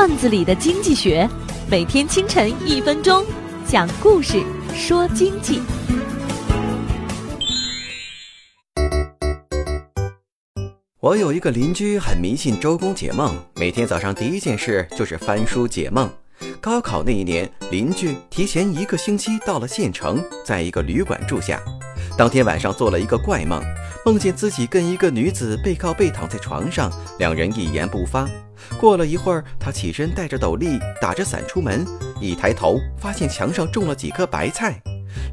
段子里的经济学，每天清晨一分钟，讲故事说经济。我有一个邻居很迷信周公解梦，每天早上第一件事就是翻书解梦。高考那一年，邻居提前一个星期到了县城，在一个旅馆住下。当天晚上做了一个怪梦，梦见自己跟一个女子背靠背躺在床上，两人一言不发。过了一会儿，他起身带着斗笠，打着伞出门，一抬头发现墙上种了几颗白菜。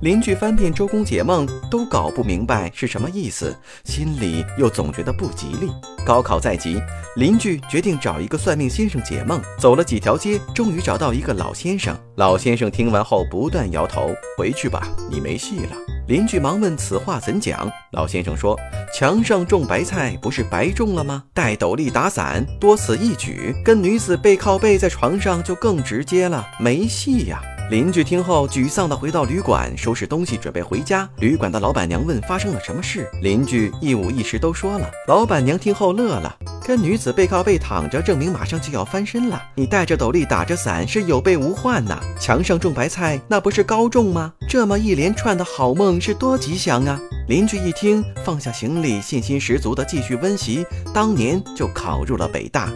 邻居翻遍周公解梦，都搞不明白是什么意思，心里又总觉得不吉利。高考在即，邻居决定找一个算命先生解梦。走了几条街，终于找到一个老先生。老先生听完后不断摇头：“回去吧，你没戏了。”邻居忙问：“此话怎讲？”老先生说：“墙上种白菜，不是白种了吗？戴斗笠打伞，多此一举。跟女子背靠背在床上，就更直接了，没戏呀。”邻居听后沮丧地回到旅馆，收拾东西准备回家。旅馆的老板娘问发生了什么事，邻居一五一十都说了。老板娘听后乐了，跟女子背靠背躺着，证明马上就要翻身了。你戴着斗笠打着伞是有备无患呐。墙上种白菜那不是高中吗？这么一连串的好梦是多吉祥啊！邻居一听，放下行李，信心十足地继续温习。当年就考入了北大。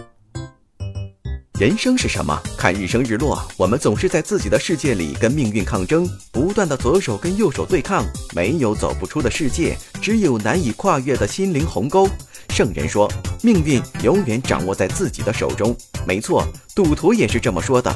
人生是什么？看日升日落。我们总是在自己的世界里跟命运抗争，不断的左手跟右手对抗。没有走不出的世界，只有难以跨越的心灵鸿沟。圣人说，命运永远掌握在自己的手中。没错，赌徒也是这么说的。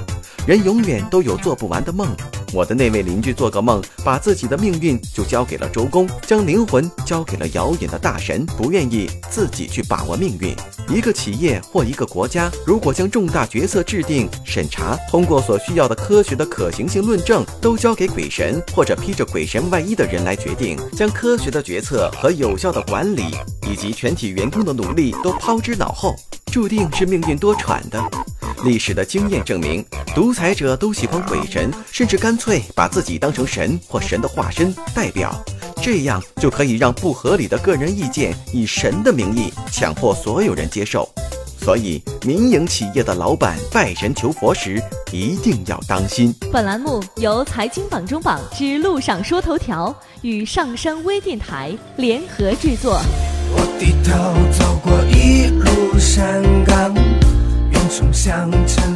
人永远都有做不完的梦。我的那位邻居做个梦，把自己的命运就交给了周公，将灵魂交给了遥远的大神，不愿意自己去把握命运。一个企业或一个国家，如果将重大决策制定、审查，通过所需要的科学的可行性论证，都交给鬼神或者披着鬼神外衣的人来决定，将科学的决策和有效的管理，以及全体员工的努力都抛之脑后，注定是命运多舛的。历史的经验证明，独裁者都喜欢鬼神，甚至干脆把自己当成神或神的化身代表，这样就可以让不合理的个人意见以神的名义强迫所有人接受。所以，民营企业的老板拜神求佛时一定要当心。本栏目由财经榜中榜之路上说头条与上山微电台联合制作。我低头走过一路山岗。想成。